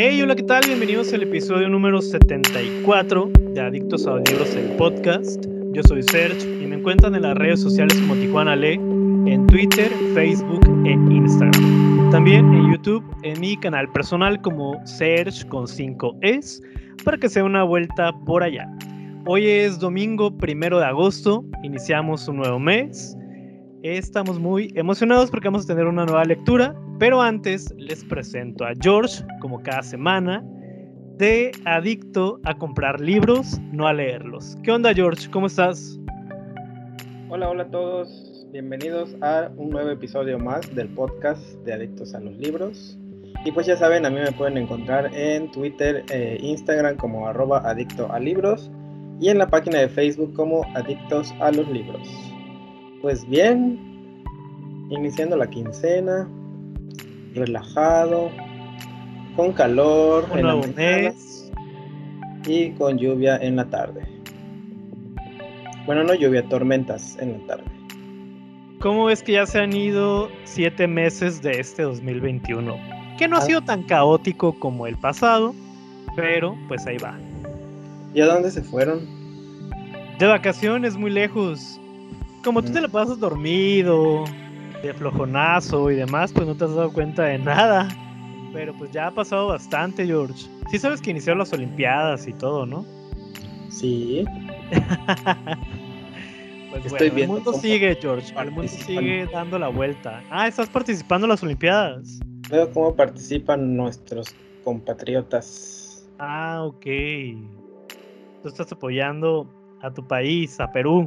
Hey, hola, ¿qué tal? Bienvenidos al episodio número 74 de Adictos a los Libros, el podcast. Yo soy Serge y me encuentran en las redes sociales como Tijuana Lee, en Twitter, Facebook e Instagram. También en YouTube, en mi canal personal como Serge con 5 Es, para que sea una vuelta por allá. Hoy es domingo primero de agosto, iniciamos un nuevo mes. Estamos muy emocionados porque vamos a tener una nueva lectura, pero antes les presento a George, como cada semana, de adicto a comprar libros, no a leerlos. ¿Qué onda George? ¿Cómo estás? Hola, hola a todos. Bienvenidos a un nuevo episodio más del podcast de Adictos a los Libros. Y pues ya saben, a mí me pueden encontrar en Twitter e Instagram como arroba adicto a libros y en la página de Facebook como Adictos a los Libros. Pues bien, iniciando la quincena, relajado, con calor Un en la mañana y con lluvia en la tarde. Bueno, no lluvia, tormentas en la tarde. ¿Cómo ves que ya se han ido siete meses de este 2021? Que no ha Ah. sido tan caótico como el pasado, pero pues ahí va. ¿Y a dónde se fueron? De vacaciones muy lejos. Como tú te la pasas dormido, de flojonazo y demás, pues no te has dado cuenta de nada. Pero pues ya ha pasado bastante, George. Sí sabes que iniciaron las Olimpiadas y todo, ¿no? Sí, Pues Estoy bueno, el viendo mundo cómo sigue, George. El mundo sigue dando la vuelta. Ah, estás participando en las Olimpiadas. veo cómo participan nuestros compatriotas. Ah, ok. Tú estás apoyando a tu país, a Perú.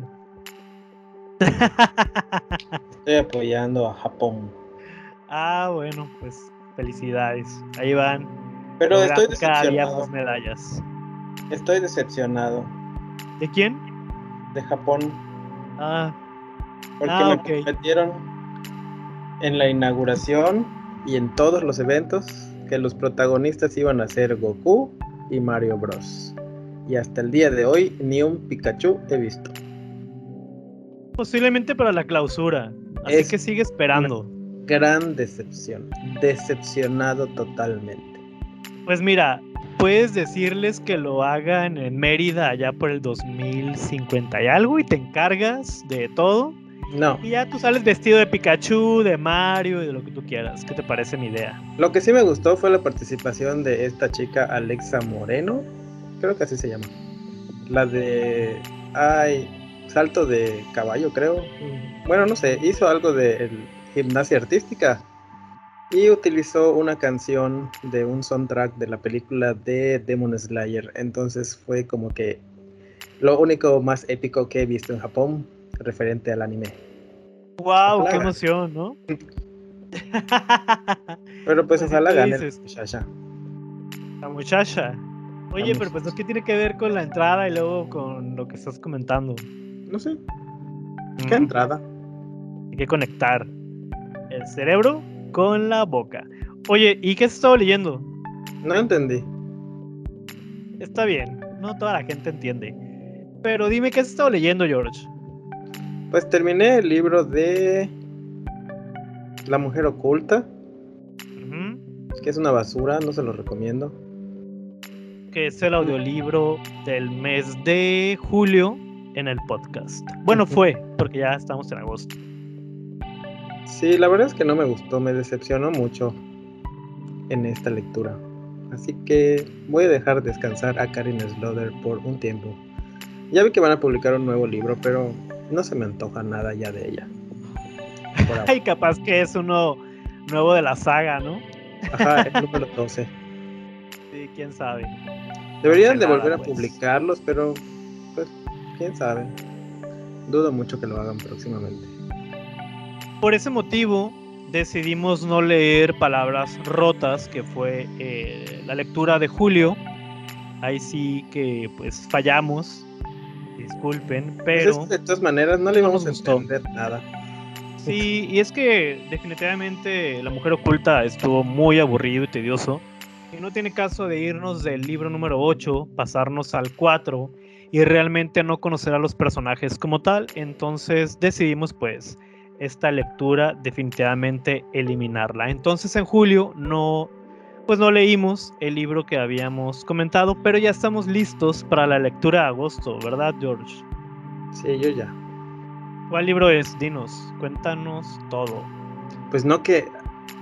Estoy apoyando a Japón. Ah, bueno, pues felicidades. Ahí van. Pero estoy logrando cada día decepcionado. más medallas. Estoy decepcionado ¿De quién? de Japón Ah, porque Ah, me ok. prometieron en la inauguración y en todos los eventos que los protagonistas iban a ser Goku y Mario Bros. Y hasta el día de hoy ni un Pikachu he visto. Posiblemente para la clausura. Así Es que sigue esperando. Gran decepción. Decepcionado totalmente. Pues mira, puedes decirles que lo hagan en Mérida allá por el 2050 y algo y te encargas de todo. No, Y ya tú sales vestido de Pikachu, de Mario y de lo que tú quieras. ¿Qué te parece mi idea? Lo que sí me gustó fue la participación de esta chica Alexa Moreno, creo que así se llama. La de ay, salto de caballo, creo. Bueno, no sé, hizo algo de gimnasia artística y utilizó una canción de un soundtrack de la película de Demon Slayer. Entonces fue como que lo único más épico que he visto en Japón referente al anime. ¡Wow! ¡Qué emoción, ¿no? Pero pues ojalá ¿qué gane dices? Shasha. La muchacha. Oye, La pero pues, ¿qué tiene que ver con la entrada y luego con lo que estás comentando? No sé, qué Mm, entrada. Hay que conectar el cerebro con la boca. Oye, ¿y qué has estado leyendo? No entendí. Está bien, no toda la gente entiende. Pero dime, ¿qué has estado leyendo, George? Pues terminé el libro de La mujer oculta, Ujú, que es una basura, no se lo recomiendo. Que es el audiolibro del mes de julio en el podcast. Bueno, fue, porque ya estamos en agosto. Sí, la verdad es que no me gustó, me decepcionó mucho en esta lectura. Así que voy a dejar descansar a Karin Slaughter por un tiempo. Ya vi que van a publicar un nuevo libro, pero no se me antoja nada ya de ella. Ay, capaz que es uno nuevo de la saga, ¿no? Ajá, el número 12. Sí, quién sabe. Deberían de nada, volver a pues. publicarlos, pero pues quién sabe. Dudo mucho que lo hagan próximamente. Por ese motivo decidimos no leer Palabras Rotas, que fue eh, la lectura de julio, ahí sí que pues fallamos. Disculpen, Pues pero... es de todas maneras no le no vamos a entender nada. Sí, y es que definitivamente La Mujer Oculta estuvo muy aburrido y tedioso. Y no tiene caso de irnos del libro número 8, pasarnos al 4 y realmente no conocer a los personajes como tal. Entonces decidimos pues esta lectura definitivamente eliminarla. Entonces en julio no pues no leímos el libro que habíamos comentado, pero ya estamos listos para la lectura de agosto, ¿verdad, George? Sí, yo ya. ¿Cuál libro es? Dinos, cuéntanos todo. Pues no que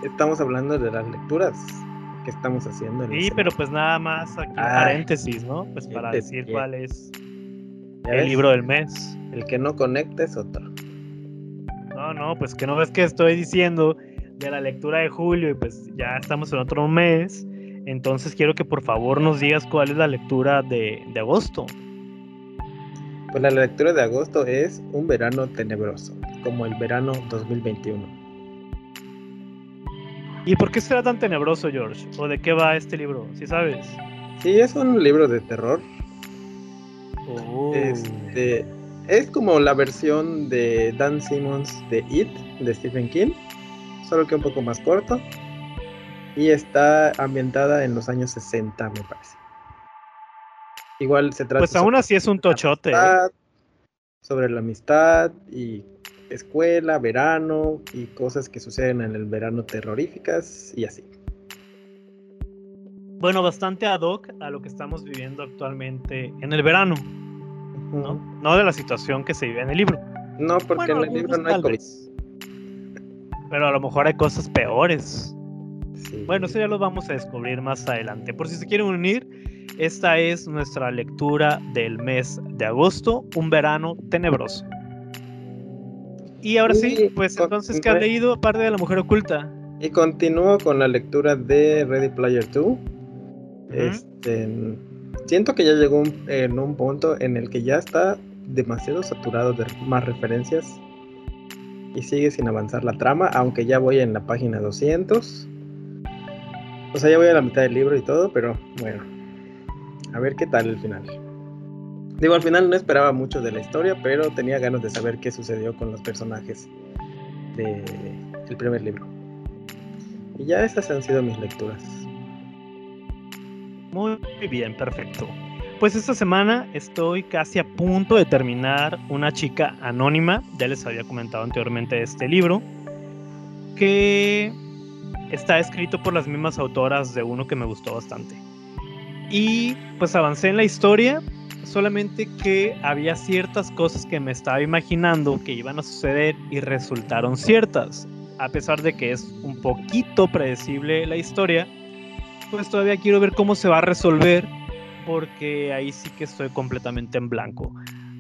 estamos hablando de las lecturas estamos haciendo. En Sí, pero pues nada más aquí Ay, paréntesis, ¿no? Pues para decir cuál es ¿Ya el ves? libro del mes. El que no conecta es otro. No, no, pues que no ves que estoy diciendo de la lectura de julio y pues ya estamos en otro mes. Entonces quiero que por favor nos digas cuál es la lectura de, de agosto. Pues la lectura de agosto es Un verano tenebroso, como el verano 2021. ¿Y por qué será tan tenebroso, George? ¿O de qué va este libro? ¿Sí sabes? Sí, es un libro de terror. Oh. Este, es como la versión de Dan Simmons de It, de Stephen King, solo que un poco más corto. Y está ambientada en los años 60, me parece. Igual se trata Pues aún así es un tochote. ¿eh? amistad, sobre la amistad y escuela, verano y cosas que suceden en el verano terroríficas y así. Bueno, bastante ad hoc a lo que estamos viviendo actualmente en el verano, ¿no? No de la situación que se vive en el libro. No, porque Bueno, en el libro no hay vez. Pero a lo mejor hay cosas peores. Sí. Bueno, eso ya lo vamos a descubrir más adelante. Por si se quieren unir, esta es nuestra lectura del mes de agosto, un verano tenebroso. Y ahora sí, pues entonces, ¿qué has leído aparte de La Mujer Oculta? Y continúo con la lectura de Ready Player 2. Este, siento que ya llegó un- en un punto en el que ya está demasiado saturado de más referencias y sigue sin avanzar la trama, aunque ya voy en la página 200. O sea, ya voy a la mitad del libro y todo, pero bueno, a ver qué tal el final. Digo, al final no esperaba mucho de la historia, pero tenía ganas de saber qué sucedió con los personajes del primer libro. Y ya esas han sido mis lecturas. Muy bien, perfecto. Pues esta semana estoy casi a punto de terminar Una chica anónima, ya les había comentado anteriormente de este libro, que está escrito por las mismas autoras de uno que me gustó bastante. Y pues avancé en la historia, solamente que había ciertas cosas que me estaba imaginando que iban a suceder y resultaron ciertas. A pesar de que es un poquito predecible la historia, pues todavía quiero ver cómo se va a resolver porque ahí sí que estoy completamente en blanco.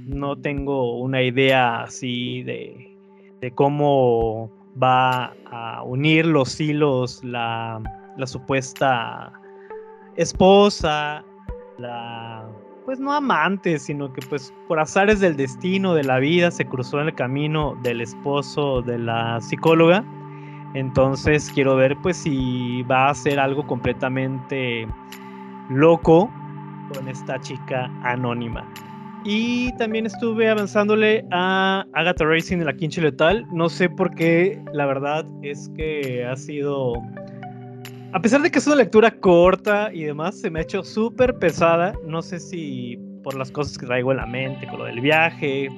No tengo una idea así de, de cómo va a unir los hilos la, la supuesta esposa, la pues no amante, sino que pues por azares del destino, de la vida, se cruzó en el camino del esposo de la psicóloga. Entonces quiero ver pues si va a ser algo completamente loco con esta chica anónima. Y también estuve avanzándole a Agatha Racing de la Quinche Letal. No sé por qué, la verdad es que ha sido... A pesar de que es una lectura corta y demás, se me ha hecho súper pesada. No sé si por las cosas que traigo en la mente, con lo del viaje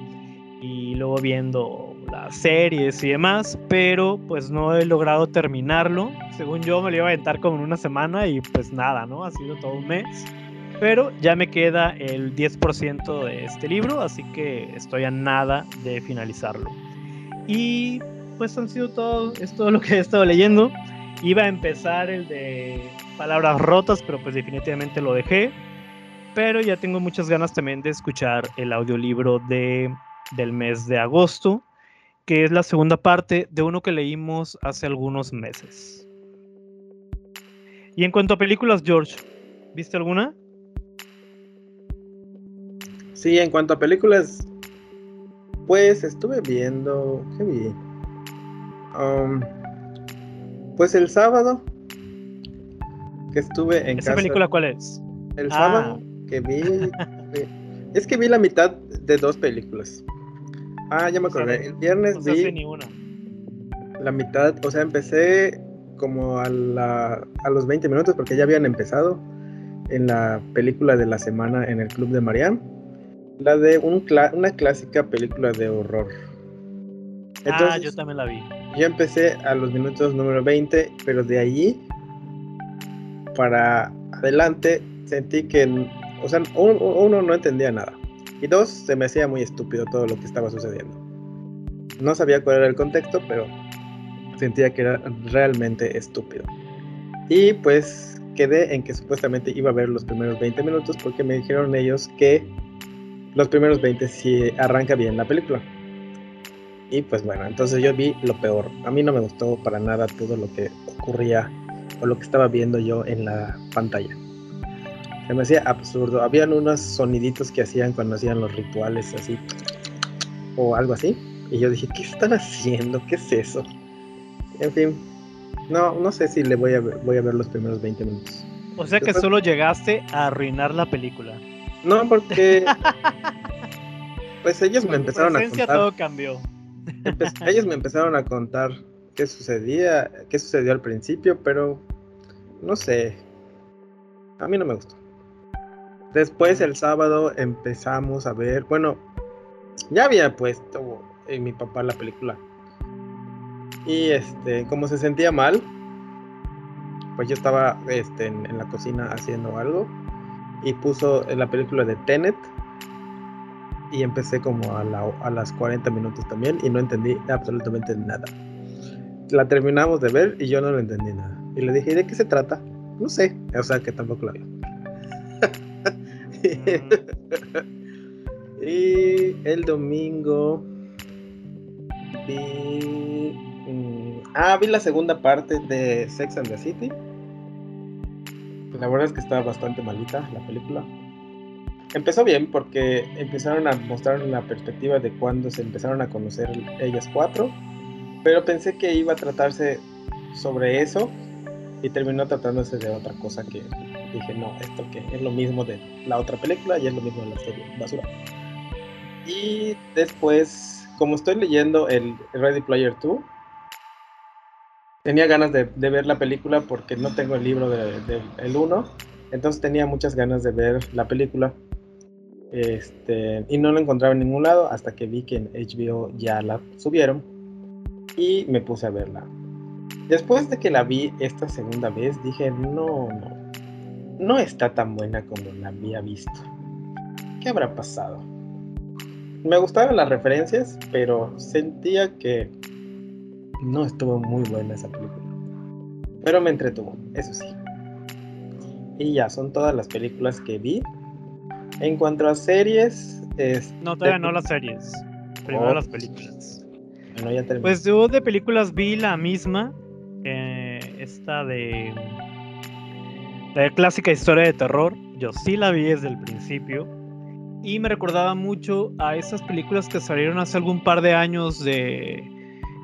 y luego viendo las series y demás, pero pues no he logrado terminarlo. Según yo me lo iba a aventar como en una semana y pues nada, ¿no? Ha sido todo un mes. Pero ya me queda el 10% de este libro, así que estoy a nada de finalizarlo. Y pues han sido todo, es todo lo que he estado leyendo. Iba a empezar el de palabras rotas, pero pues definitivamente lo dejé. Pero ya tengo muchas ganas también de escuchar el audiolibro de, del mes de agosto, que es la segunda parte de uno que leímos hace algunos meses. Y en cuanto a películas, George, ¿viste alguna? Sí, en cuanto a películas, pues estuve viendo. ¿Qué vi? Um, pues el sábado que estuve en ¿Esa casa. película cuál es? El Ah. sábado porque vi. es que vi la mitad de dos películas. Ah, ya me acordé. El viernes vi. ni una. La mitad, o sea, empecé como a, la, a los 20 minutos porque ya habían empezado en la película de la semana en el Club de Mariam. La de un una clásica película de horror. ah, yo también la vi. Yo empecé a los minutos número 20, pero de allí para adelante sentí que, o sea, uno, no entendía nada. Y dos, se me hacía muy estúpido todo lo que estaba sucediendo. No sabía cuál era el contexto, pero sentía que era realmente estúpido. Y pues quedé en que supuestamente iba a ver los primeros 20 minutos porque me dijeron ellos que los primeros 20 sí arranca bien la película. Y pues bueno, entonces yo vi lo peor. A mí no me gustó para nada todo lo que ocurría o lo que estaba viendo yo en la pantalla. Se me hacía absurdo. Habían unos soniditos que hacían cuando hacían los rituales así. O algo así. Y yo dije, ¿qué están haciendo? ¿Qué es eso? En fin. No, no sé si le voy a ver, voy a ver los primeros 20 minutos. O sea que solo llegaste a arruinar la película. No, porque pues ellos me empezaron a contar. todo cambió. ellos me empezaron a contar qué sucedía, qué sucedió al principio, pero no sé. A mí no me gustó. Después el sábado empezamos a ver, bueno, ya había puesto en mi papá la película. Y este, como se sentía mal, pues yo estaba este, en, la cocina haciendo algo y puso la película de Tenet y empecé como a, a las 40 minutos también y no entendí absolutamente nada. La terminamos de ver y yo no lo entendí nada. Y le dije, ¿de qué se trata? No sé, o sea que tampoco la vi. y el domingo vi. Mm, ah, vi la segunda parte de Sex and the City. La verdad es que estaba bastante malita la película. Empezó bien porque empezaron a mostrar una perspectiva de cuando se empezaron a conocer ellas cuatro. Pero pensé que iba a tratarse sobre eso y terminó tratándose de otra cosa que dije, no, esto que es lo mismo de la otra película y es lo mismo de la serie basura. Y después, como estoy leyendo el Ready Player 2, tenía ganas de, ver la película porque no tengo el libro del de, el 1, entonces tenía muchas ganas de ver la película. Este, y no la encontraba en ningún lado hasta que vi que en HBO ya la subieron y me puse a verla. Después de que la vi esta segunda vez, dije, no, no, no está tan buena como la había visto. ¿Qué habrá pasado? Me gustaban las referencias, pero sentía que no estuvo muy buena esa película. Pero me entretuvo, eso sí. Y ya, son todas las películas que vi. En cuanto a series... Es no, todavía no las series. Primero oh. las películas. pues yo de películas vi la misma eh, esta de la clásica historia de terror. Yo sí la vi desde el principio y me recordaba mucho a esas películas que salieron hace algún par de años de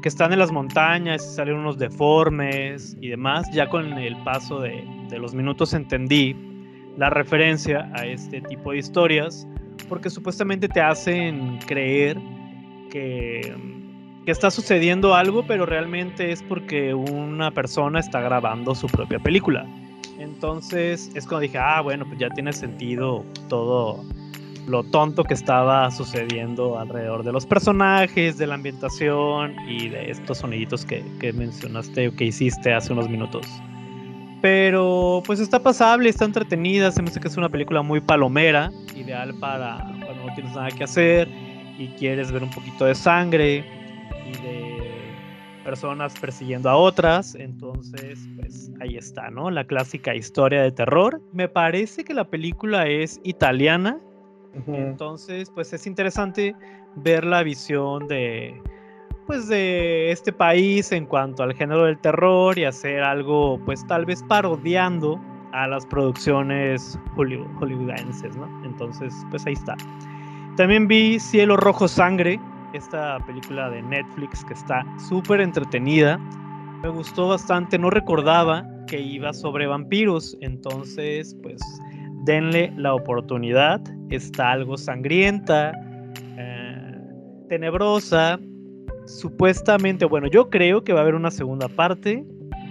que están en las montañas y salen unos deformes y demás. Ya con el paso de, de los minutos entendí la referencia a este tipo de historias porque supuestamente te hacen creer que que está sucediendo algo, pero realmente es porque una persona está grabando su propia película. Entonces es cuando dije, ah, bueno, pues ya tiene sentido todo lo tonto que estaba sucediendo alrededor de los personajes, de la ambientación y de estos soniditos que, que mencionaste o que hiciste hace unos minutos. Pero pues está pasable, está entretenida, se me hace que es una película muy palomera, ideal para cuando no tienes nada que hacer y quieres ver un poquito de sangre de personas persiguiendo a otras. Entonces, pues ahí está, ¿no? La clásica historia de terror. Me parece que la película es italiana. Entonces, pues es interesante ver la visión de pues de este país en cuanto al género del terror y hacer algo pues tal vez parodiando a las producciones hollywoodenses, ¿no? Entonces, pues ahí está. También vi Cielo Rojo Sangre, esta película de Netflix que está súper entretenida. Me gustó bastante, no recordaba que iba sobre vampiros, entonces pues denle la oportunidad. Está algo sangrienta, eh, tenebrosa. Supuestamente, bueno, yo creo que va a haber una segunda parte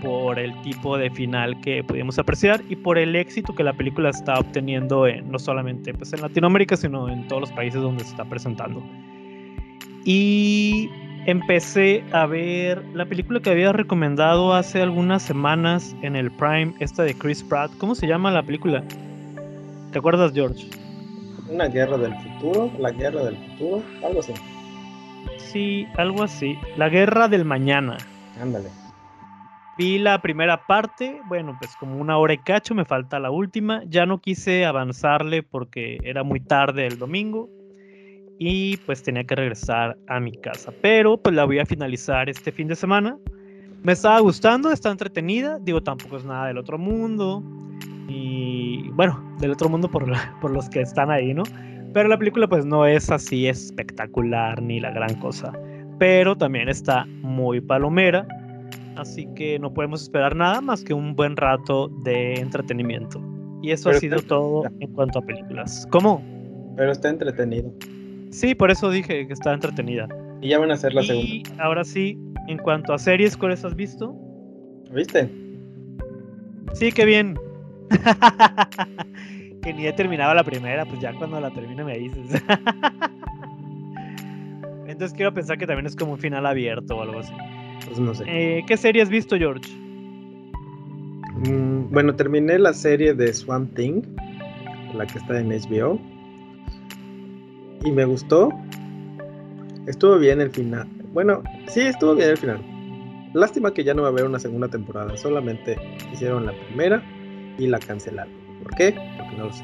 por el tipo de final que pudimos apreciar y por el éxito que la película está obteniendo en, no solamente pues, en Latinoamérica, sino en todos los países donde se está presentando. Y empecé a ver la película que había recomendado hace algunas semanas en el Prime, esta de Chris Pratt. ¿Cómo se llama la película? ¿Te acuerdas, George? Una guerra del futuro, la guerra del futuro, algo así. Sí, algo así. La guerra del mañana. Ándale. Vi la primera parte, bueno, pues como una hora y cacho, me falta la última. Ya no quise avanzarle porque era muy tarde el domingo y pues tenía que regresar a mi casa. Pero pues la voy a finalizar este fin de semana. Me estaba gustando, está entretenida, digo, tampoco es nada del otro mundo. Y bueno, del otro mundo por, por los que están ahí, ¿no? Pero la película pues no es así espectacular ni la gran cosa. Pero también está muy palomera Así que no podemos esperar nada más que un buen rato de entretenimiento. Y eso ha sido todo en cuanto a películas. ¿Cómo? Pero está entretenido. Sí, por eso dije que está entretenida. Y ya van a hacer la segunda. Y ahora sí, en cuanto a series, ¿cuáles has visto? ¿Viste? Sí, qué bien. que ni he terminado la primera, pues ya cuando la termine me dices. Entonces quiero pensar que también es como un final abierto o algo así. Pues no sé. Eh, ¿Qué serie has visto, George? Mm, bueno, terminé la serie de Swamp Thing, la que está en HBO. Y me gustó. Estuvo bien el final. Bueno, sí, estuvo bien el final. Lástima que ya no va a haber una segunda temporada. Solamente hicieron la primera y la cancelaron. ¿Por qué? Porque no lo sé.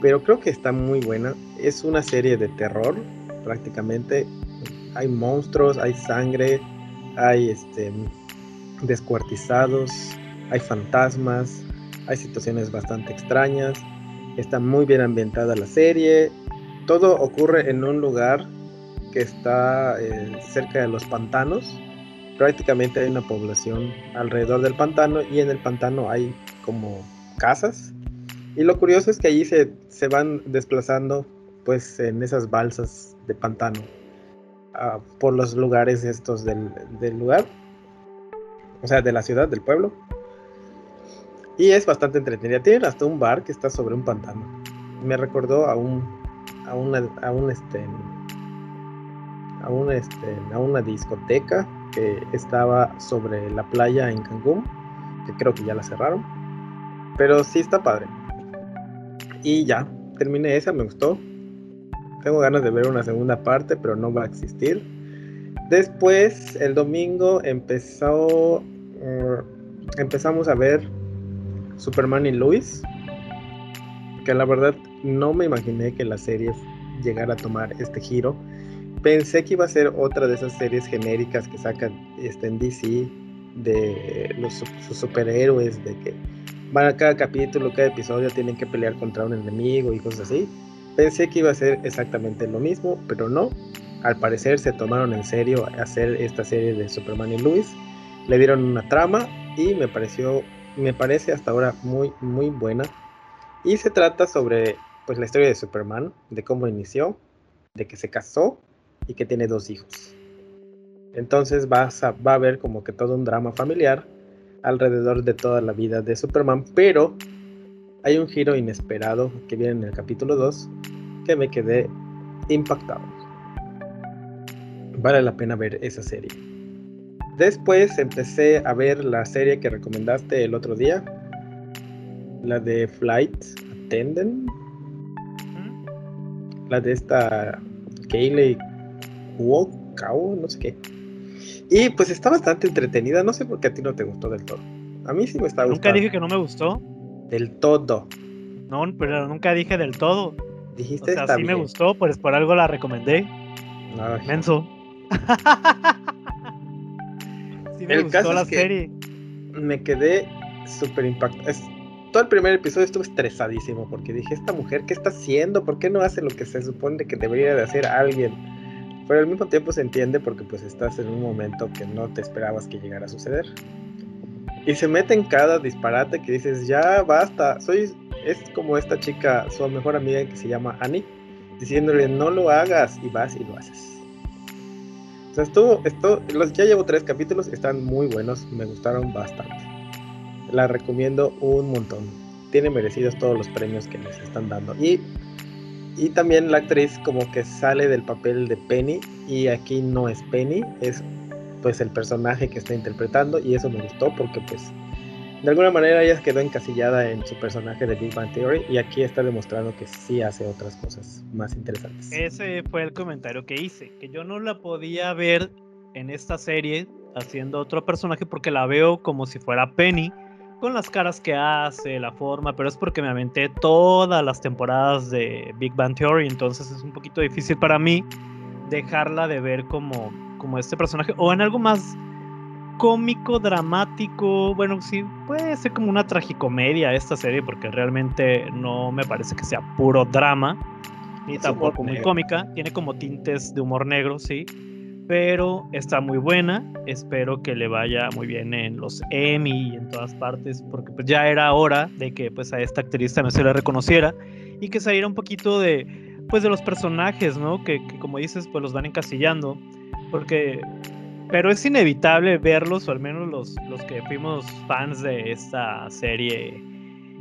Pero creo que está muy buena. Es una serie de terror, prácticamente. Hay monstruos, hay sangre, hay este, descuartizados, hay fantasmas, hay situaciones bastante extrañas, está muy bien ambientada la serie, todo ocurre en un lugar que está eh, cerca de los pantanos, prácticamente hay una población alrededor del pantano y en el pantano hay como casas y lo curioso es que allí se, se van desplazando pues en esas balsas de pantano por los lugares estos del, lugar, o sea, de la ciudad, del pueblo. Y es bastante entretenida. Tienen hasta un bar que está sobre un pantano. Me recordó a un, a una, a un este, a un este, a una discoteca que estaba sobre la playa en Cancún, que creo que ya la cerraron. Pero sí está padre. Y ya, terminé esa, me gustó. Tengo ganas de ver una segunda parte, pero no va a existir. Después, el domingo empezó. Mm, empezamos a ver Superman y Lois. Que la verdad no me imaginé que la serie llegara a tomar este giro. Pensé que iba a ser otra de esas series genéricas que sacan este, en DC de los sus superhéroes, de que van a cada capítulo, cada episodio tienen que pelear contra un enemigo y cosas así. Pensé que iba a ser exactamente lo mismo, pero no. Al parecer se tomaron en serio hacer esta serie de Superman y Luis. Le dieron una trama y me pareció, me parece hasta ahora muy, muy buena. Y se trata sobre pues la historia de Superman, de cómo inició, de que se casó y que tiene dos hijos. Entonces va a, va a haber como que todo un drama familiar alrededor de toda la vida de Superman, pero hay un giro inesperado que viene en el capítulo 2 que me quedé impactado. Vale la pena ver esa serie. Después empecé a ver la serie que recomendaste el otro día, la de Flight Attendant, la de esta Kayleigh Cuoco, no sé qué. Y pues está bastante entretenida, no sé por qué a ti no te gustó del todo. A mí sí me está gustando. Nunca dije que no me gustó. Del todo. No, pero nunca dije del todo. Dijiste o sea, sí me gustó, pues por algo la recomendé. Menso. sí me gustó la serie. Me quedé súper impactado. todo el primer episodio estuve estresadísimo porque dije, esta mujer, ¿qué está haciendo? ¿Por qué no hace lo que se supone que debería de hacer alguien? Pero al mismo tiempo se entiende porque pues estás en un momento que no te esperabas que llegara a suceder. Y se mete en cada disparate que dices, ya basta, soy es como esta chica, su mejor amiga que se llama Annie, diciéndole no lo hagas y vas y lo haces. O sea, esto, esto, ya llevo tres capítulos, están muy buenos, me gustaron bastante. La recomiendo un montón. Tiene merecidos todos los premios que les están dando. Y, y también la actriz como que sale del papel de Penny y aquí no es Penny, es pues el personaje que está interpretando y eso me gustó porque pues de alguna manera ella quedó encasillada en su personaje de Big Bang Theory y aquí está demostrando que sí hace otras cosas más interesantes. Ese fue el comentario que hice, que yo no la podía ver en esta serie haciendo otro personaje porque la veo como si fuera Penny, con las caras que hace, la forma, pero es porque me aventé todas las temporadas de Big Bang Theory, entonces es un poquito difícil para mí dejarla de ver como, como este personaje o en algo más cómico, dramático. Bueno, sí, puede ser como una tragicomedia esta serie, porque realmente no me parece que sea puro drama, ni tampoco muy cómica. Tiene como tintes de humor negro, sí. Pero está muy buena. Espero que le vaya muy bien en los Emmy y en todas partes, porque pues ya era hora de que pues a esta actriz también se le reconociera y que saliera un poquito de pues de los personajes, ¿no? Que, que como dices, pues los van encasillando. Porque pero es inevitable verlos, o al menos los, los que fuimos fans de esta serie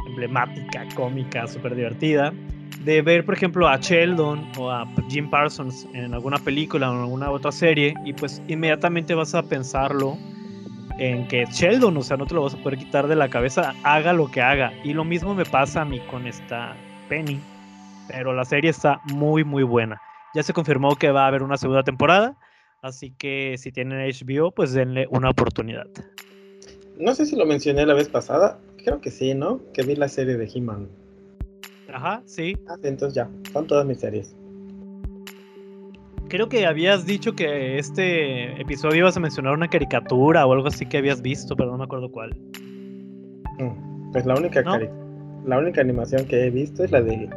emblemática, cómica, súper divertida, de ver, por ejemplo, a Sheldon o a Jim Parsons en alguna película o en alguna otra serie, y pues inmediatamente vas a pensarlo en que Sheldon, o sea, no te lo vas a poder quitar de la cabeza, haga lo que haga. Y lo mismo me pasa a mí con esta Penny, pero la serie está muy, muy buena. Ya se confirmó que va a haber una segunda temporada Así que si tienen HBO, pues denle una oportunidad. No sé si lo mencioné la vez pasada. Creo que sí, ¿no? Que vi la serie de He-Man. Ajá, sí. Ah, entonces ya, son todas mis series. Creo que habías dicho que este episodio ibas a mencionar una caricatura o algo así que habías visto, pero no me acuerdo cuál. Mm, pues la única, la única animación que he visto es la de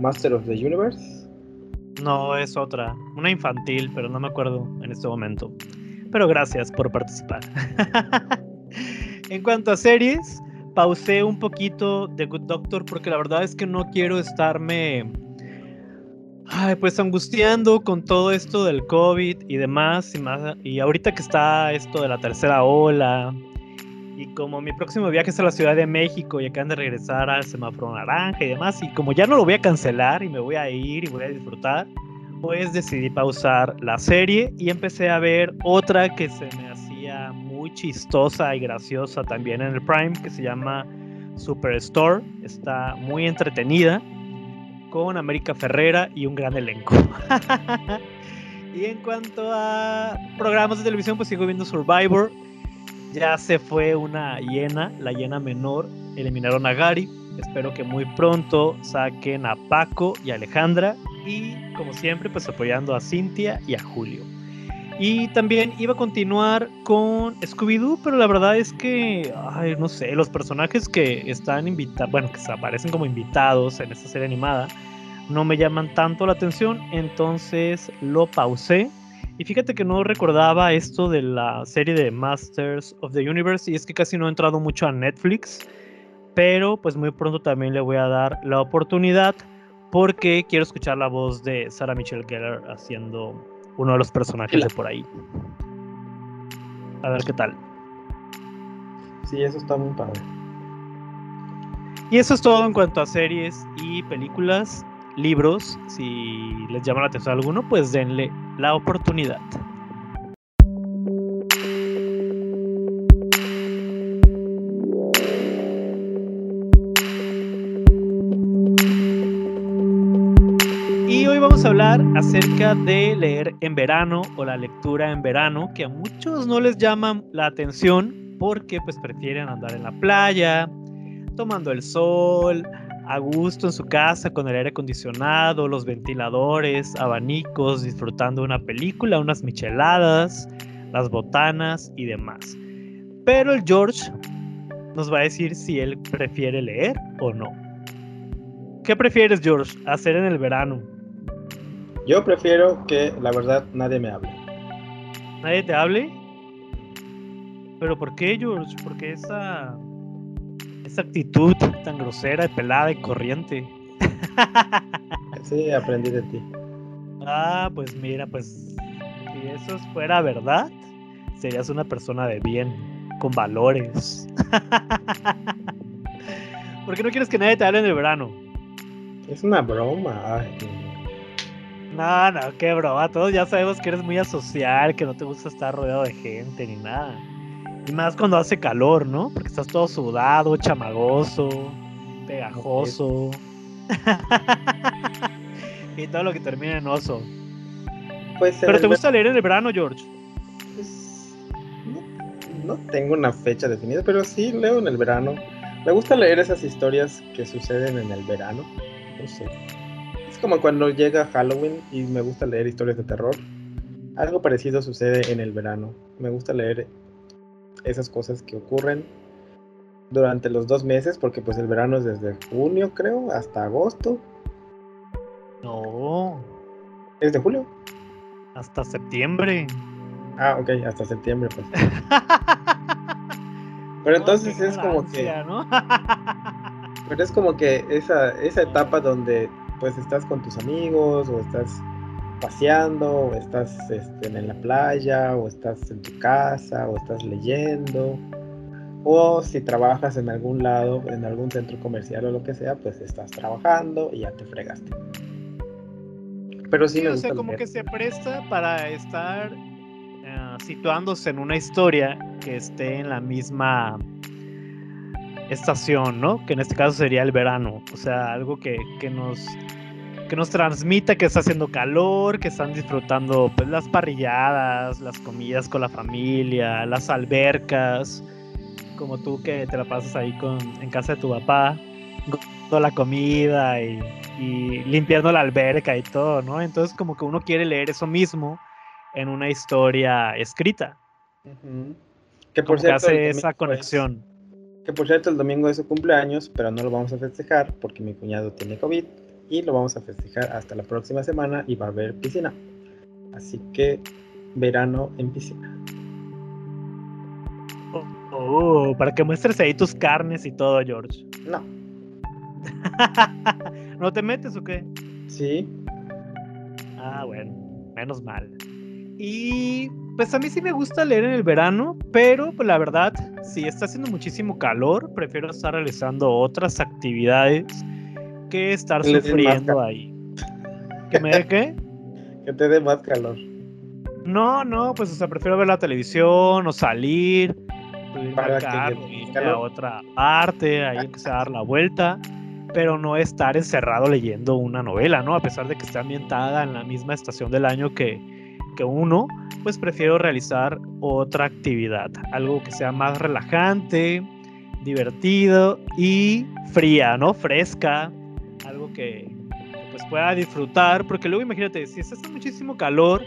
Master of the Universe no, es otra. Una infantil, pero no me acuerdo en este momento. Pero gracias por participar. en cuanto a series, pausé un poquito The Good Doctor porque la verdad es que no quiero estarme pues angustiando con todo esto del COVID y demás y más y ahorita que está esto de la tercera ola y como mi próximo viaje es a la Ciudad de México y acaban de regresar al semáforo naranja y demás, y como ya no lo voy a cancelar y me voy a ir y voy a disfrutar, pues decidí pausar la serie y empecé a ver otra que se me hacía chistosa y graciosa también en el Prime, que se llama Superstore. Está muy entretenida, con América Ferrera y un gran elenco. y en cuanto a programas de televisión, pues sigo viendo Survivor ya se fue una hiena, la hiena menor. Eliminaron a Gary. Espero que muy pronto saquen a Paco y Alejandra. Y como siempre, pues apoyando a Cintia y a Julio. Y también iba a continuar con Scooby-Doo, pero la verdad es que, ay, no sé, los personajes que están invitados, bueno, que aparecen como invitados en esta serie animada, no me llaman tanto la atención, entonces lo pausé. Y fíjate que no recordaba esto de la serie de Masters of the Universe y es que casi no he entrado mucho a Netflix, pero pues muy pronto también le voy a dar la oportunidad porque quiero escuchar la voz de Sarah Michelle Gellar haciendo uno de los personajes de por ahí. A ver qué tal. Sí, eso está muy padre. Y eso es todo en cuanto a series y películas libros, si les llama la atención alguno, pues denle la oportunidad. Acerca de leer en verano o la lectura en verano, que a muchos no les llama la atención porque pues prefieren andar en la playa, tomando el sol, a gusto en su casa con el aire acondicionado, los ventiladores, abanicos, disfrutando una película, unas micheladas, las botanas y demás. Pero el George nos va a decir si él prefiere leer o no. ¿Qué prefieres, George, hacer en el verano? Yo prefiero que, la verdad, nadie me hable. ¿Nadie te hable? ¿Pero por qué, George? ¿Por qué esa esa actitud tan grosera, pelada y corriente. Sí, aprendí de ti. Ah, pues mira, pues si eso fuera verdad, serías una persona de bien, con valores. ¿Por qué no quieres que nadie te hable en el verano? Es una broma. Ay, No, no, qué broma. Todos ya sabemos que eres muy asocial, que no te gusta estar rodeado de gente ni nada. Y más cuando hace calor, ¿no? Porque estás todo sudado, chamagoso, pegajoso. y todo lo que termina en oso. pues en Pero te gusta leer en el verano, George. pues, no, no tengo una fecha definida, pero sí leo en el verano. Me gusta leer esas historias que suceden en el verano. No sé. Como cuando llega Halloween y me gusta leer historias de terror. Algo parecido sucede en el verano. Me gusta leer esas cosas que ocurren durante los dos meses, porque pues el verano es desde junio, creo, hasta agosto. No, ¿Es de julio? hasta septiembre. Ah, ok, hasta septiembre, pues. Pero entonces No, es como que... ¿no? Pero es como que esa, esa etapa donde pues estás con tus amigos o estás paseando o estás este, en la playa o estás en tu casa o estás leyendo o si trabajas en algún lado, en algún centro comercial o lo que sea, pues estás trabajando y ya te fregaste. Pero sí, Sí, me o sea, como leer. que se presta para estar eh, situándose en una historia que esté en la misma estación, ¿no? Que en este caso sería el verano. O sea, algo que, que nos que nos transmita que está haciendo calor, que están disfrutando pues, las parrilladas, las comidas con la familia, las albercas, como tú que te la pasas ahí con, en casa de tu papá, con la comida y, y limpiando la alberca y todo, ¿no? Entonces como que uno quiere leer eso mismo en una historia escrita. Que como por cierto, el hace esa es- conexión. Que por cierto, el domingo es su cumpleaños, pero no lo vamos a festejar porque mi cuñado tiene COVID y lo vamos a festejar hasta la próxima semana y va a haber piscina. Así que verano en piscina. Oh, para que muestres ahí tus carnes y todo, George. No, ¿No te metes o qué? sí, Ah, bueno, menos mal. Y pues a mí sí me gusta leer en el verano, pero pues la verdad, si está haciendo muchísimo calor, prefiero estar realizando otras actividades que estar Que sufriendo ahí. ¿Que me dé qué? que te dé más calor. No, no, pues o sea, prefiero ver la televisión o salir, Para que calor. a otra parte, ahí que se dar la vuelta, pero no estar encerrado leyendo una novela, ¿no? A pesar de que esté ambientada en la misma estación del año que, que uno, pues prefiero realizar otra actividad, algo que sea más relajante, divertido y fría, ¿no? Fresca, algo que, pues pueda disfrutar, porque luego imagínate, si estás en muchísimo calor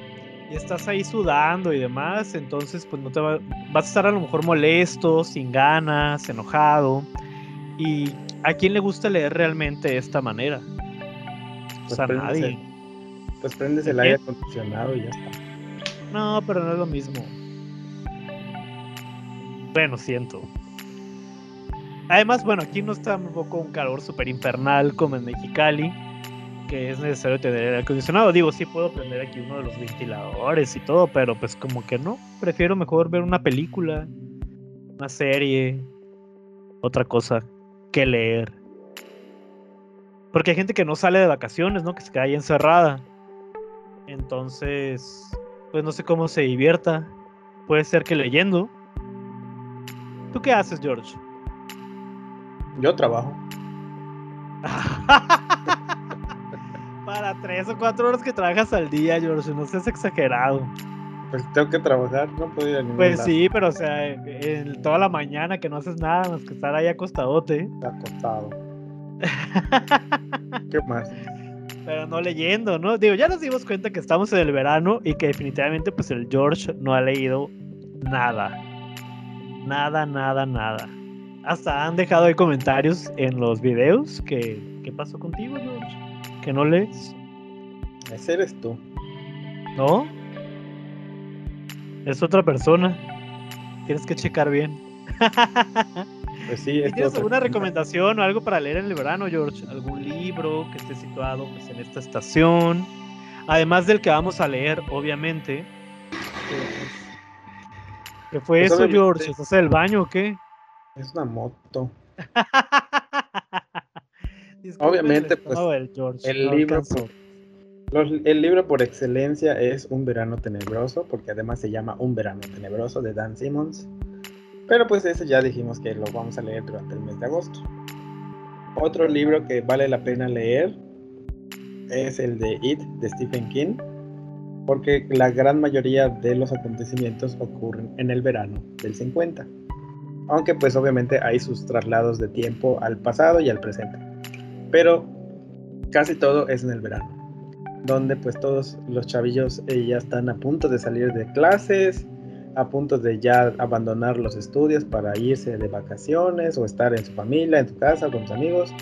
y estás ahí sudando y demás, entonces pues no te va- vas a estar a lo mejor molesto, sin ganas, enojado. ¿Y a quién le gusta leer realmente de esta manera? Pues a prendes nadie. Pues prendes el ¿De aire acondicionado y ya está. No, pero no es lo mismo. Bueno, siento. Además, bueno, aquí no está tampoco un calor súper infernal como en Mexicali, que es necesario tener aire acondicionado. Digo, sí puedo prender aquí uno de los ventiladores y todo, pero pues como que no. Prefiero mejor ver una película, una serie, otra cosa que leer. Porque hay gente que no sale de vacaciones, ¿no? Que se queda ahí encerrada. Entonces, pues no sé cómo se divierta. Puede ser que leyendo. ¿Tú qué haces, George? Yo trabajo. Para tres o cuatro horas que trabajas al día, George, no seas exagerado. Pues tengo que trabajar, no puedo ir a ningún Pues lado. sí, pero o sea, en toda la mañana que no haces nada más que estar ahí acostadote, Acostado. ¿Qué más? Pero no leyendo, ¿no? Digo, ya nos dimos cuenta que estamos en el verano y que definitivamente pues el George no ha leído nada. Nada, nada, nada. Hasta han dejado ahí comentarios en los videos que ¿qué pasó contigo, George? Que no lees, Ese eres tú. ¿no? Es otra persona. Tienes que checar bien. Pues sí, ¿Tienes alguna recomendación o algo para leer en el verano, George? ¿Algún libro que esté situado pues, en esta estación? Además del que vamos a leer, obviamente. ¿Qué fue pues, eso, George? ¿Estás en el baño o qué? Es una moto. obviamente, pues el, libro el libro por excelencia es Un verano tenebroso, porque además se llama Un verano tenebroso de Dan Simmons. Pero pues ese ya dijimos que lo vamos a leer durante el mes de agosto. Otro libro que vale la pena leer es el de It de Stephen King, porque la gran mayoría de los acontecimientos ocurren en el verano del 50. Aunque pues obviamente hay sus traslados de tiempo al pasado y al presente. Pero casi todo es en el verano donde pues todos los chavillos eh, ya están a punto de salir de clases, a punto de ya abandonar los estudios para irse de vacaciones o estar en su familia, en su casa, con sus amigos.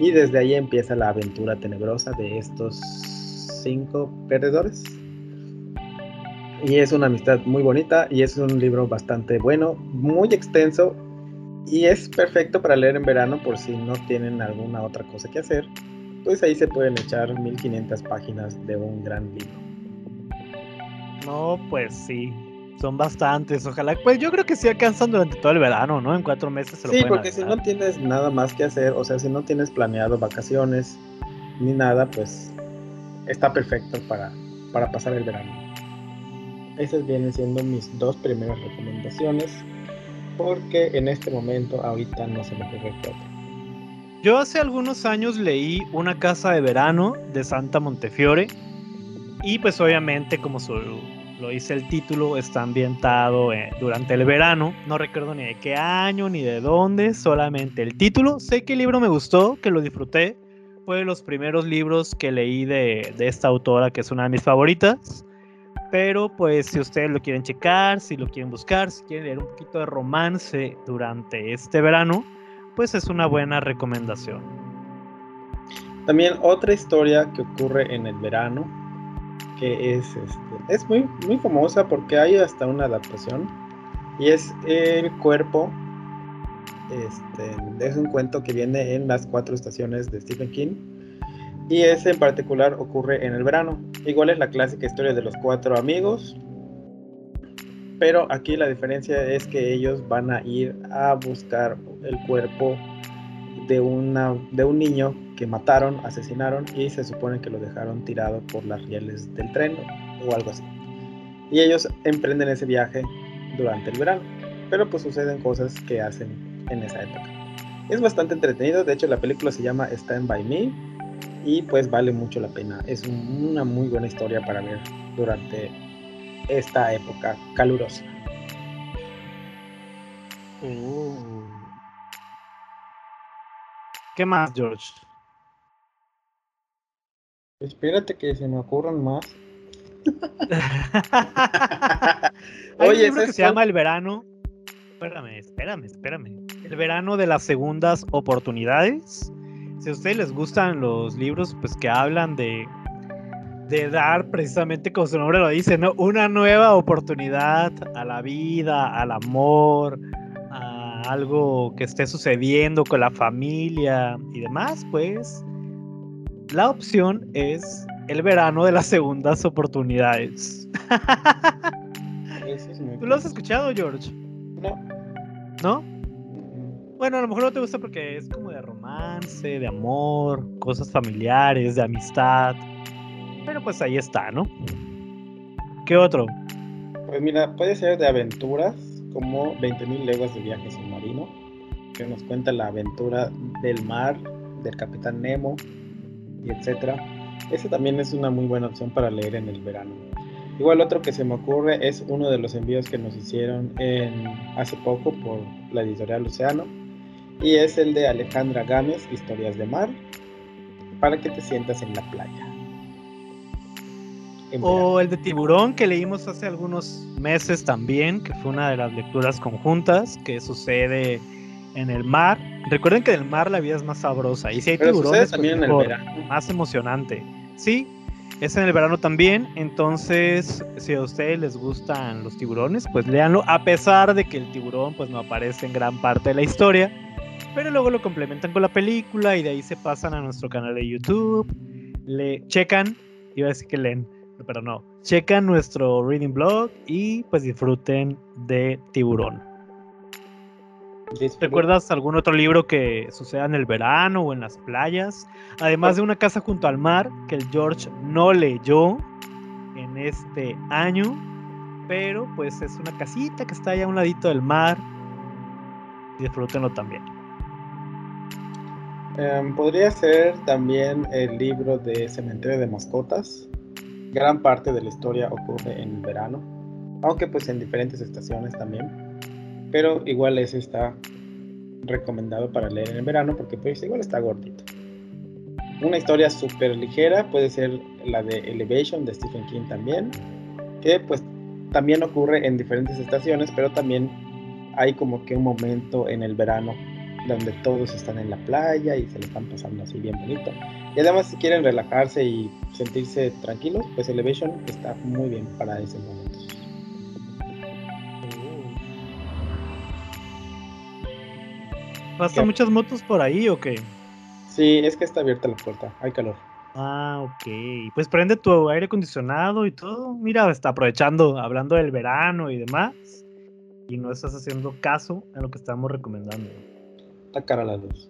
Y desde ahí empieza la aventura tenebrosa de estos cinco perdedores. Y es una amistad muy bonita y es un libro bastante bueno, muy extenso y es perfecto para leer en verano por si no tienen alguna otra cosa que hacer pues ahí se pueden echar 1500 páginas de un gran libro. No, pues sí, son bastantes. Ojalá, pues yo creo que sí alcanzan durante todo el verano, ¿no? En cuatro meses se lo Sí, porque si no tienes nada más que hacer, o sea, si no tienes planeado vacaciones ni nada, pues está perfecto para, para pasar el verano. Esas vienen siendo mis dos primeras recomendaciones, porque en este momento ahorita no se me ocurre. Yo hace algunos años leí Una casa de verano de Santa Montefiore y pues obviamente como lo dice el título está ambientado eh, durante el verano. No recuerdo ni de qué año ni de dónde, solamente el título. Sé que el libro me gustó, que lo disfruté. Fue de los primeros libros que leí de, de esta autora que es una de mis favoritas. Pero pues si ustedes lo quieren checar, si lo quieren buscar, si quieren leer un poquito de romance durante este verano, pues es una buena recomendación. También otra historia que ocurre en el verano, es, este, es muy, muy famosa porque hay hasta una adaptación, y es El cuerpo. Este, es un cuento que viene en las cuatro estaciones de Stephen King. Y ese en particular ocurre en el verano. Igual es la clásica historia de los cuatro amigos, pero aquí la diferencia es que ellos van a ir a buscar el cuerpo de, una, de un niño que mataron, asesinaron y se supone que lo dejaron tirado por las rieles del tren o algo así. Y ellos emprenden ese viaje durante el verano, pero pues suceden cosas que hacen en esa época. Es bastante entretenido, de hecho la película se llama Stand By Me y pues vale mucho la pena. Es una muy buena historia para ver durante esta época calurosa. Uh. ¿Qué más, George? Espérate que se me ocurran más. Hay Oye, un libro que se llama El verano. Espérame, espérame, espérame. El verano de las segundas oportunidades. Si a ustedes les gustan los libros, pues que hablan de de dar precisamente como su nombre lo dice, ¿no? Una nueva oportunidad a la vida, al amor, a algo que esté sucediendo con la familia y demás, pues la opción es el verano de las segundas oportunidades. ¿Tú lo has escuchado, George? No. ¿No? Bueno, a lo mejor no te gusta porque es como de romance, de amor, cosas familiares, de amistad. Pero pues ahí está, ¿no? ¿Qué otro? Pues mira, puede ser de aventuras, como 20.000 leguas de viaje submarino, que nos cuenta la aventura del mar, del capitán Nemo, y etcétera. Ese también es una muy buena opción para leer en el verano. Igual otro que se me ocurre es uno de los envíos que nos hicieron en, hace poco por la editorial Océano, y es el de Alejandra Gámez, Historias de Mar, para que te sientas en la playa. O el de Tiburón que leímos hace algunos meses también, que fue una de las lecturas conjuntas que sucede en el mar. Recuerden que en el mar la vida es más sabrosa y si hay tiburones también en el verano. más emocionante. Sí, Es en el verano también, entonces si a ustedes les gustan los tiburones, pues léanlo, a pesar de que el tiburón pues no aparece en gran parte de la historia, pero luego lo complementan con la película y de ahí se pasan a nuestro canal de YouTube, le checan, iba a decir que leen, pero no, checan nuestro reading blog y pues disfruten de tiburón. ¿Recuerdas algún otro libro que suceda en el verano o en las playas? Además de una casa junto al mar que el George no leyó en este año, pero pues es una casita que está ahí a un ladito del mar. Disfrútenlo también. Em, podría ser también el libro de Cementerio de Mascotas. Gran parte de la historia ocurre en verano, aunque pues en diferentes estaciones también pero igual ese está recomendado para leer en el verano porque pues igual está gordito. Una historia súper ligera puede ser la de Elevation de Stephen King también, que pues también ocurre en diferentes estaciones, pero también hay como que un momento en el verano donde todos están en la playa y se le están pasando así bien bonito. Y además si quieren relajarse y sentirse tranquilos, pues Elevation está muy bien para ese momento. ¿Pasan muchas motos por ahí o qué? Sí, es que está abierta la puerta, hay calor. Ah, ok. Pues prende tu aire acondicionado y todo. Mira, está aprovechando, hablando del verano y demás. Y no estás haciendo caso a lo que estamos recomendando. Está cara la luz.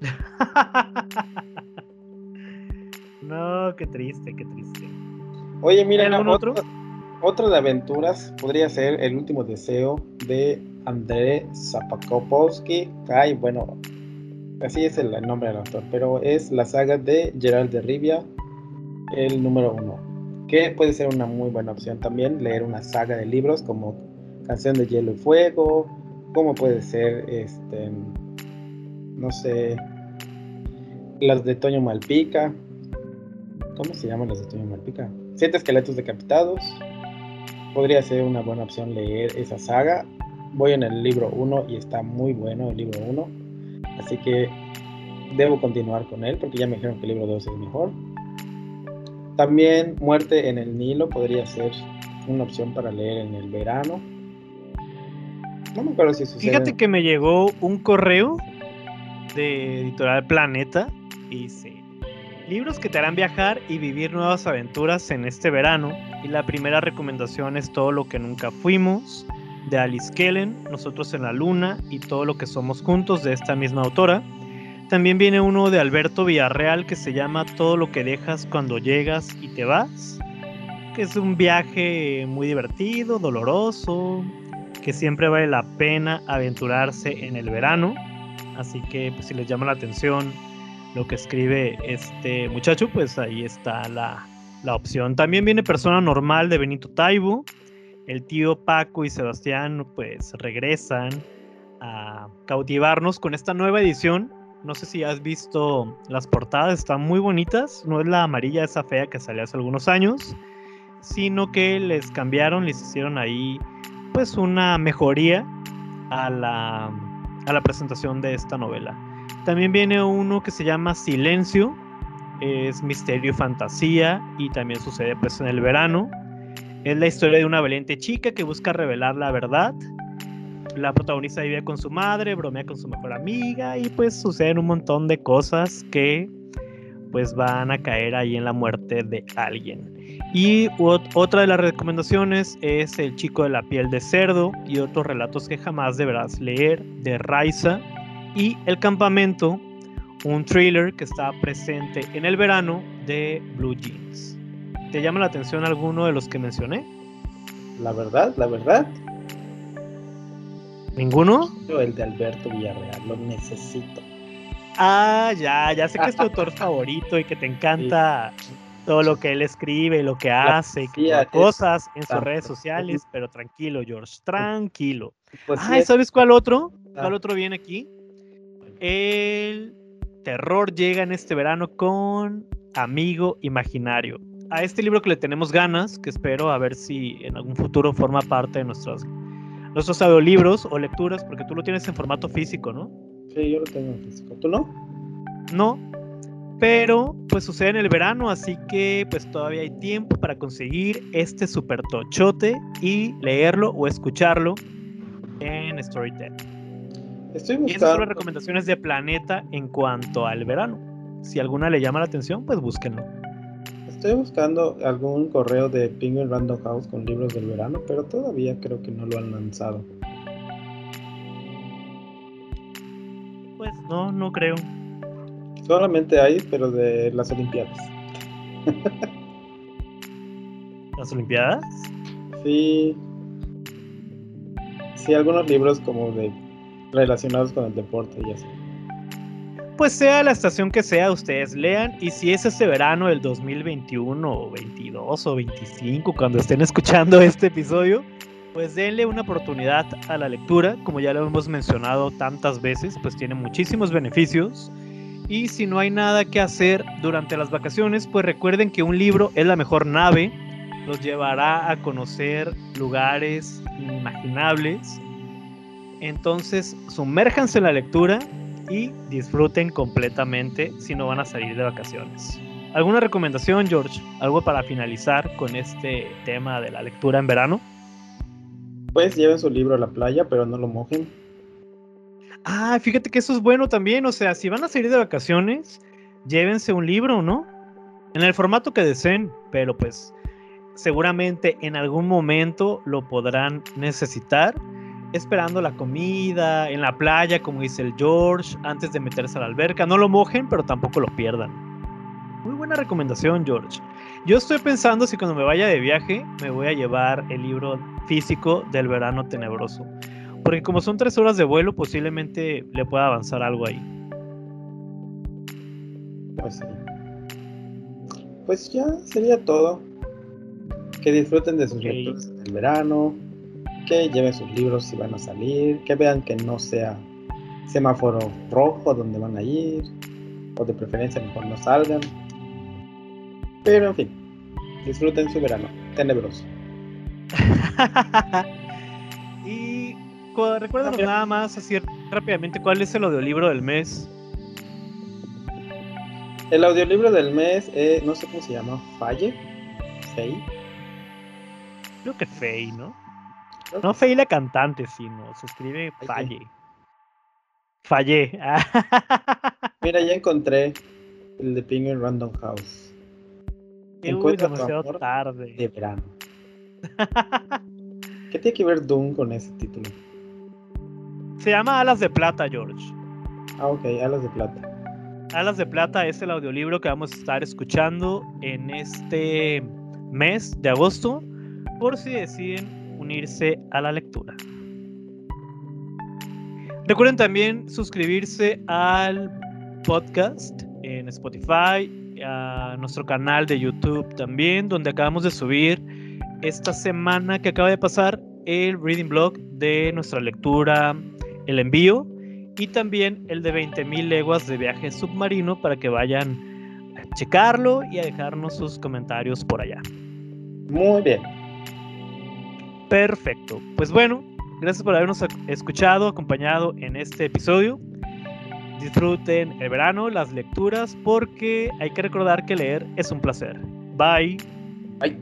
no, qué triste, qué triste. Oye, mira, otro? otro de aventuras podría ser El último deseo de André Zapakopowski. Ay, bueno, así es el nombre del autor, pero es la saga de Gerald de Rivia, el número uno. Que puede ser una muy buena opción también, leer una saga de libros como Canción de Hielo y Fuego, como puede ser, este, no sé, las de Toño Malpica. ¿Cómo se llaman las de Toño Malpica? Siete esqueletos decapitados. Podría ser una buena opción leer esa saga voy en el libro 1 y está muy bueno el libro 1. Así que debo continuar con él porque ya me dijeron que el libro 2 es mejor. También Muerte en el Nilo podría ser una opción para leer en el verano. No me acuerdo si sucede. Fíjate que me llegó un correo de Editorial Planeta y dice: Libros que te harán viajar y vivir nuevas aventuras en este verano. Y la primera recomendación es Todo lo que nunca fuimos de Alice Kellen, Nosotros en la Luna y todo lo que somos juntos de esta misma autora. También viene uno de Alberto Villarreal que se llama Todo lo que dejas cuando llegas y te vas, que es un viaje muy divertido, doloroso, que siempre vale la pena aventurarse en el verano. Así que pues, si les llama la atención lo que escribe este muchacho, pues ahí está la, la opción. También viene Persona Normal de Benito Taibo el tío Paco y Sebastián pues regresan a cautivarnos con esta nueva edición. No sé si has visto las portadas, están muy bonitas. No es la amarilla esa fea que salió hace algunos años, sino que les cambiaron, les hicieron ahí pues una mejoría a la, a la presentación de esta novela. También viene uno que se llama Silencio, es misterio y fantasía y también sucede pues en el verano. Es la historia de una valiente chica que busca revelar la verdad. La protagonista vive con su madre, bromea con su mejor amiga y pues suceden un montón de cosas que pues van a caer ahí en la muerte de alguien. Y otra de las recomendaciones es El chico de la piel de cerdo y otros relatos que jamás deberás leer de Raiza y El campamento, un thriller que está presente en el verano de Blue Jeans. ¿Te llama la atención alguno de los que mencioné? La verdad, la verdad. ¿Ninguno? El de Alberto Villarreal, lo necesito. Ah, ya, ya sé que es tu autor favorito y que te encanta todo lo que él escribe, lo que hace, cosas en sus redes sociales, pero tranquilo, George, tranquilo. Pues ¿sabes cuál otro? Ah. ¿Cuál otro viene aquí? El terror llega en este verano con Amigo Imaginario a este libro que le tenemos ganas, que espero a ver si en algún futuro forma parte de nuestros, nuestros audiolibros o lecturas, porque tú lo tienes en formato físico, ¿no? Sí, yo lo tengo en físico. ¿Tú no? No. Pero pues sucede en el verano, así que pues todavía hay tiempo para conseguir este super tochote y leerlo o escucharlo en Storytel. Estoy Y esas son las recomendaciones de Planeta en cuanto al verano. Si alguna le llama la atención, pues búsquenlo. Estoy buscando algún correo de Penguin Random House con libros del verano, pero todavía creo que no lo han lanzado. Pues no, no creo. Solamente hay, pero de las Olimpiadas. ¿Las Olimpiadas? Sí. Sí, algunos libros como de relacionados con el deporte y así. Pues sea la estación que sea, ustedes lean. Y si es este verano del 2021 o 22 o 25, cuando estén escuchando este episodio, pues denle una oportunidad a la lectura. Como ya lo hemos mencionado tantas veces, pues tiene muchísimos beneficios. Y si no hay nada que hacer durante las vacaciones, pues recuerden que un libro es la mejor nave. Los llevará a conocer lugares inimaginables. Entonces, sumérjanse en la lectura y disfruten completamente si no van a salir de vacaciones. ¿Alguna recomendación, George? ¿Algo para finalizar con este tema de la lectura en verano? Pues lleven su libro a la playa, pero no lo mojen. Ah, fíjate que eso es bueno también. O sea, si van a salir de vacaciones, llévense un libro, ¿no? En el formato que deseen, pero pues seguramente en algún momento lo podrán necesitar esperando la comida, en la playa, como dice el George, antes de meterse a la alberca. No lo mojen, pero tampoco lo pierdan. Muy buena recomendación, George. Yo estoy pensando si cuando me vaya de viaje me voy a llevar el libro físico del verano tenebroso. Porque como son tres horas de vuelo, posiblemente le pueda avanzar algo ahí. Pues sí. Pues ya sería todo. Que disfruten de sus Ok. lecturas del verano. Que lleven sus libros si van a salir. Que vean que no sea semáforo rojo donde van a ir. O de preferencia mejor no salgan. Pero en fin. Disfruten su verano. Tenebroso. y cu- recuérdanos nada más así rápidamente cuál es el audiolibro del mes. El audiolibro del mes, eh, no sé cómo se llama. Falle. Fey. Creo que Faye, ¿no? No Faye la cantante, sino se escribe. Falle. Fallé. Mira, ya encontré el de Penguin Random House. Tu demasiado amor tarde. de verano. ¿Qué tiene que ver Doom con ese título? Se llama Alas de Plata, George. Ah, ok, Alas de Plata. Alas de Plata es el audiolibro que vamos a estar escuchando en este mes de agosto, por si deciden unirse a la lectura. Recuerden también suscribirse al podcast en Spotify, a nuestro canal de YouTube también, donde acabamos de subir esta semana que acaba de pasar el reading blog de nuestra lectura El envío y también el de 20.000 leguas de viaje submarino para que vayan a checarlo y a dejarnos sus comentarios por allá. Muy bien. Perfecto. Pues bueno, gracias por habernos escuchado, acompañado en este episodio. Disfruten el verano, las lecturas, porque hay que recordar que leer es un placer. Bye. Bye.